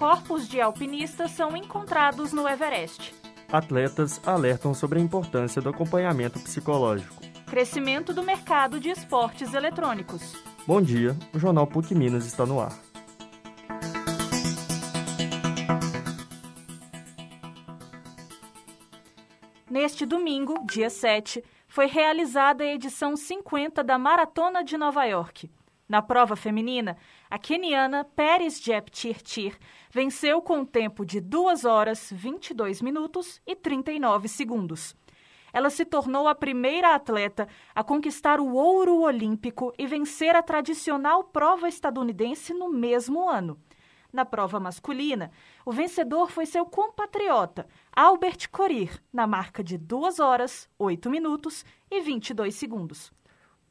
corpos de alpinistas são encontrados no Everest. Atletas alertam sobre a importância do acompanhamento psicológico. Crescimento do mercado de esportes eletrônicos. Bom dia, o Jornal PUC Minas está no ar. Neste domingo, dia 7, foi realizada a edição 50 da Maratona de Nova York. Na prova feminina, a keniana Pérez Jeptirtir venceu com um tempo de 2 horas 22 minutos e 39 segundos. Ela se tornou a primeira atleta a conquistar o ouro olímpico e vencer a tradicional prova estadunidense no mesmo ano. Na prova masculina, o vencedor foi seu compatriota, Albert Corir, na marca de 2 horas, 8 minutos e 22 segundos.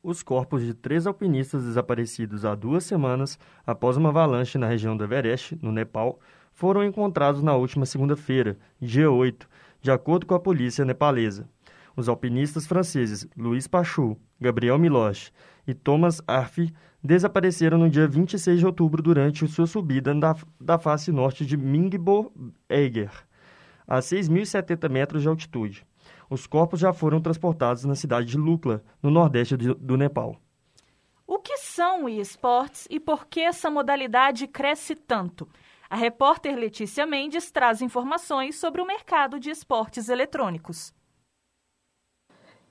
Os corpos de três alpinistas desaparecidos há duas semanas após uma avalanche na região do Everest, no Nepal, foram encontrados na última segunda-feira, dia 8, de acordo com a polícia nepalesa. Os alpinistas franceses Luiz Pachou, Gabriel Miloche e Thomas Arfi desapareceram no dia 26 de outubro durante sua subida da, da face norte de Mingbo Eiger, a 6.070 metros de altitude. Os corpos já foram transportados na cidade de Lukla, no nordeste do, Nepal. O que são esportes e por que essa modalidade cresce tanto? A repórter Letícia Mendes traz informações sobre o mercado de esportes eletrônicos.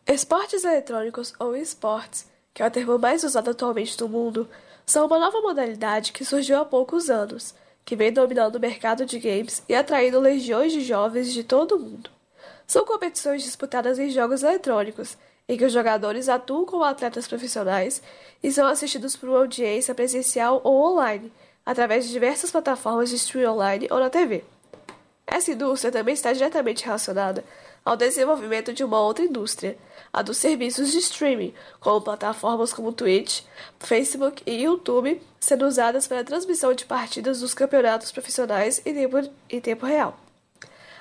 Esportes eletrônicos ou esportes que é o termo mais usado atualmente no mundo, são uma nova modalidade que surgiu há poucos anos, que vem dominando o mercado de games e atraindo legiões de jovens de todo o mundo. São competições disputadas em jogos eletrônicos, em que os jogadores atuam como atletas profissionais e são assistidos por uma audiência presencial ou online, através de diversas plataformas de streaming online ou na TV. Essa indústria também está diretamente relacionada ao desenvolvimento de uma outra indústria, a dos serviços de streaming, como plataformas como Twitch, Facebook e YouTube, sendo usadas para a transmissão de partidas dos campeonatos profissionais em tempo, em tempo real.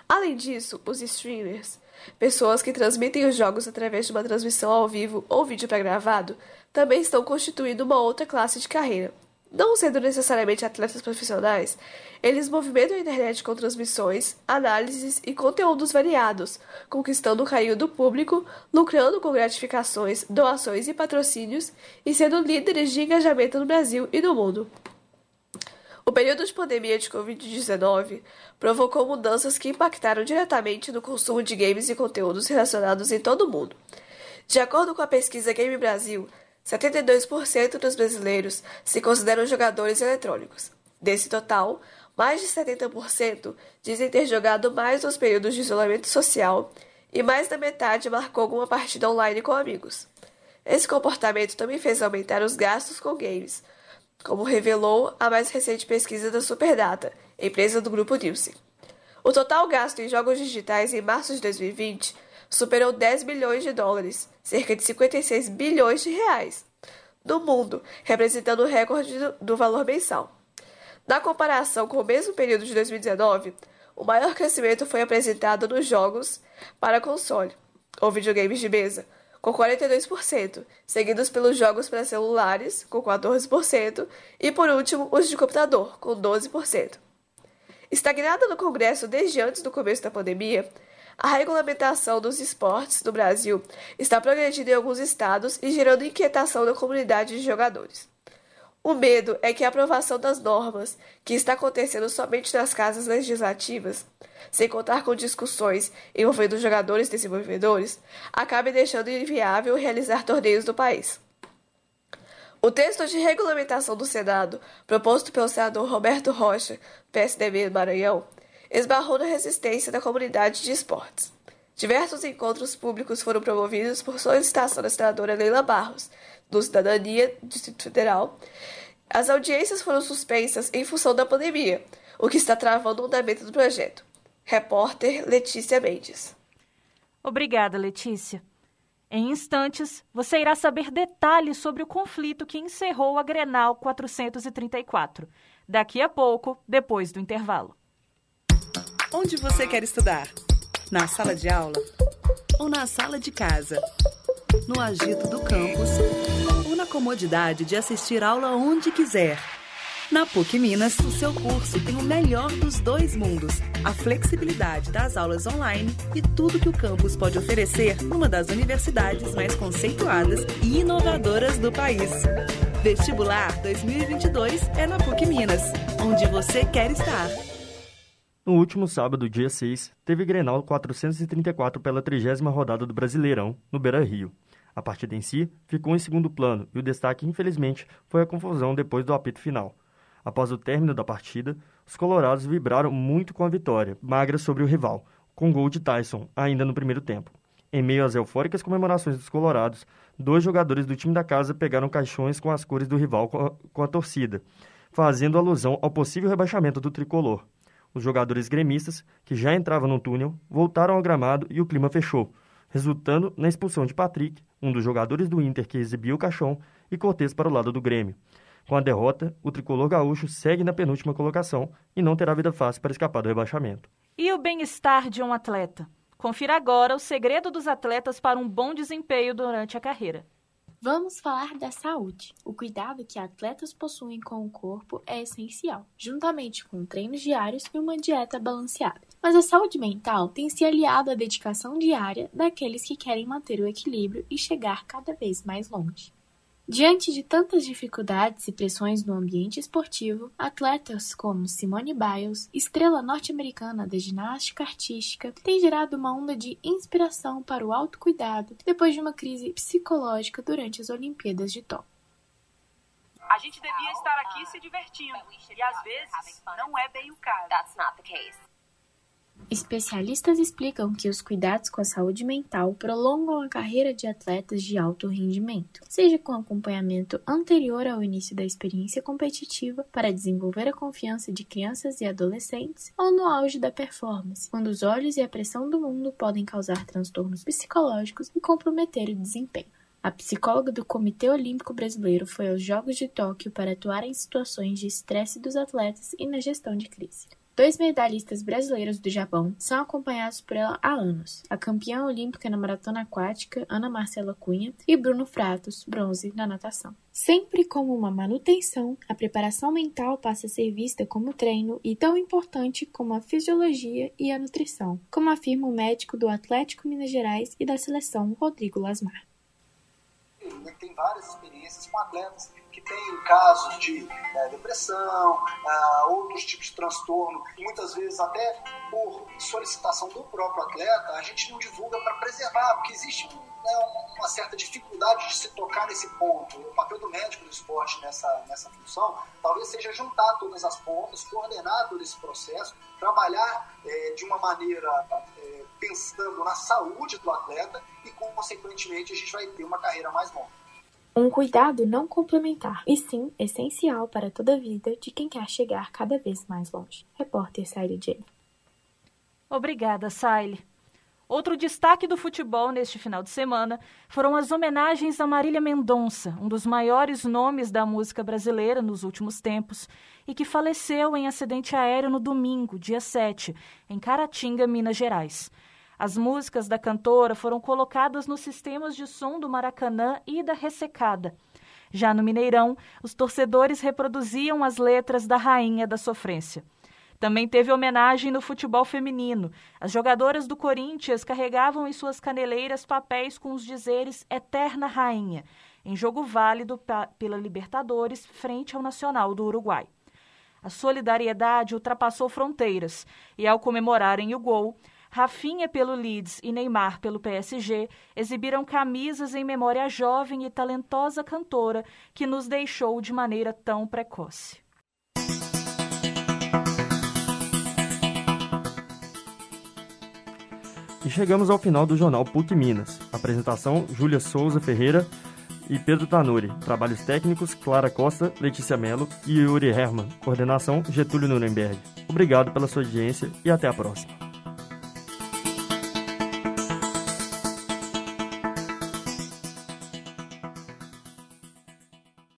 Além disso, os streamers, pessoas que transmitem os jogos através de uma transmissão ao vivo ou vídeo pré-gravado, também estão constituindo uma outra classe de carreira, não sendo necessariamente atletas profissionais, eles movimentam a internet com transmissões, análises e conteúdos variados, conquistando o carinho do público, lucrando com gratificações, doações e patrocínios e sendo líderes de engajamento no Brasil e no mundo. O período de pandemia de Covid-19 provocou mudanças que impactaram diretamente no consumo de games e conteúdos relacionados em todo o mundo. De acordo com a pesquisa Game Brasil, 72% dos brasileiros se consideram jogadores eletrônicos. Desse total, mais de 70% dizem ter jogado mais nos períodos de isolamento social e mais da metade marcou alguma partida online com amigos. Esse comportamento também fez aumentar os gastos com games, como revelou a mais recente pesquisa da Superdata, empresa do grupo Nielsen. O total gasto em jogos digitais em março de 2020 superou 10 bilhões de dólares, cerca de 56 bilhões de reais, no mundo, representando o recorde do, valor mensal. Na comparação com o mesmo período de 2019, o maior crescimento foi apresentado nos jogos para console, ou videogames de mesa, com 42%, seguidos pelos jogos para celulares, com 14%, e por último, os de computador, com 12%. Estagnada no Congresso desde antes do começo da pandemia, a regulamentação dos esportes no Brasil está progredindo em alguns estados e gerando inquietação na comunidade de jogadores. O medo é que a aprovação das normas, que está acontecendo somente nas casas legislativas, sem contar com discussões envolvendo jogadores e desenvolvedores, acabe deixando inviável realizar torneios no país. O texto de regulamentação do Senado, proposto pelo senador Roberto Rocha, PSDB do Maranhão, esbarrou na resistência da comunidade de esportes. Diversos encontros públicos foram promovidos por solicitação da senadora Leila Barros, do Cidadania, Distrito Federal. As audiências foram suspensas em função da pandemia, o que está travando o andamento do projeto. Repórter Letícia Mendes. Obrigada, Letícia. Em instantes, você irá saber detalhes sobre o conflito que encerrou a Grenal 434. Daqui a pouco, depois do intervalo. Onde você quer estudar? Na sala de aula? Ou na sala de casa? No agito do campus? Ou na comodidade de assistir aula onde quiser? Na PUC Minas, o seu curso tem o melhor dos dois mundos: a flexibilidade das aulas online e tudo que o campus pode oferecer numa das universidades mais conceituadas e inovadoras do país. Vestibular 2022 é na PUC Minas, onde você quer estar. No último sábado, dia 6, teve Grenal 434 pela trigésima rodada do Brasileirão, no Beira-Rio. A partida em si ficou em segundo plano e o destaque, infelizmente, foi a confusão depois do apito final. Após o término da partida, os colorados vibraram muito com a vitória, magra sobre o rival, com gol de Tyson, ainda no primeiro tempo. Em meio às eufóricas comemorações dos colorados, dois jogadores do time da casa pegaram caixões com as cores do rival com a, com a torcida, fazendo alusão ao possível rebaixamento do tricolor. Os jogadores gremistas, que já entravam no túnel, voltaram ao gramado e o clima fechou, resultando na expulsão de Patrick, um dos jogadores do Inter que exibia o caixão, e Cortez para o lado do Grêmio. Com a derrota, o tricolor gaúcho segue na penúltima colocação e não terá vida fácil para escapar do rebaixamento. E o bem-estar de um atleta? Confira agora o segredo dos atletas para um bom desempenho durante a carreira. Vamos falar da saúde. O cuidado que atletas possuem com o corpo é essencial, juntamente com treinos diários e uma dieta balanceada. Mas a saúde mental tem se aliado à dedicação diária daqueles que querem manter o equilíbrio e chegar cada vez mais longe. Diante de tantas dificuldades e pressões no ambiente esportivo, atletas como Simone Biles, estrela norte-americana da ginástica artística, têm gerado uma onda de inspiração para o autocuidado depois de uma crise psicológica durante as Olimpíadas de Tóquio. A gente devia estar aqui se divertindo, e às vezes não é bem o caso. Especialistas explicam que os cuidados com a saúde mental prolongam a carreira de atletas de alto rendimento, seja com acompanhamento anterior ao início da experiência competitiva para desenvolver a confiança de crianças e adolescentes, ou no auge da performance, quando os olhos e a pressão do mundo podem causar transtornos psicológicos e comprometer o desempenho. A psicóloga do Comitê Olímpico Brasileiro foi aos Jogos de Tóquio para atuar em situações de estresse dos atletas e na gestão de crise. Dois medalhistas brasileiros do Japão são acompanhados por ela há anos: a campeã olímpica na maratona aquática, Ana Marcela Cunha, e Bruno Fratos, bronze na natação. Sempre como uma manutenção, a preparação mental passa a ser vista como treino e tão importante como a fisiologia e a nutrição, como afirma o médico do Atlético Minas Gerais e da seleção Rodrigo Lasmar. Tem várias experiências com atletas têm casos de né, depressão, uh, outros tipos de transtorno, e muitas vezes até por solicitação do próprio atleta, a gente não divulga para preservar, porque existe né, uma certa dificuldade de se tocar nesse ponto. O papel do médico do esporte nessa, nessa função talvez seja juntar todas as pontas, coordenar todo esse processo, trabalhar é, de uma maneira é, pensando na saúde do atleta e, consequentemente, a gente vai ter uma carreira mais longa. Um cuidado não complementar, e sim essencial para toda a vida de quem quer chegar cada vez mais longe. Repórter Saile Jenny. Obrigada, Saile. Outro destaque do futebol neste final de semana foram as homenagens a Marília Mendonça, um dos maiores nomes da música brasileira nos últimos tempos, e que faleceu em acidente aéreo no domingo, dia 7, em Caratinga, Minas Gerais. As músicas da cantora foram colocadas nos sistemas de som do Maracanã e da Ressecada. Já no Mineirão, os torcedores reproduziam as letras da Rainha da Sofrência. Também teve homenagem no futebol feminino. As jogadoras do Corinthians carregavam em suas caneleiras papéis com os dizeres Eterna Rainha, em jogo válido pela Libertadores frente ao Nacional do Uruguai. A solidariedade ultrapassou fronteiras e, ao comemorarem o gol, Rafinha pelo Leeds e Neymar pelo PSG exibiram camisas em memória à jovem e talentosa cantora que nos deixou de maneira tão precoce. E chegamos ao final do jornal PUC Minas. Apresentação: Júlia Souza Ferreira e Pedro Tanuri. Trabalhos técnicos: Clara Costa, Letícia Mello e Yuri Herman. Coordenação: Getúlio Nuremberg. Obrigado pela sua audiência e até a próxima.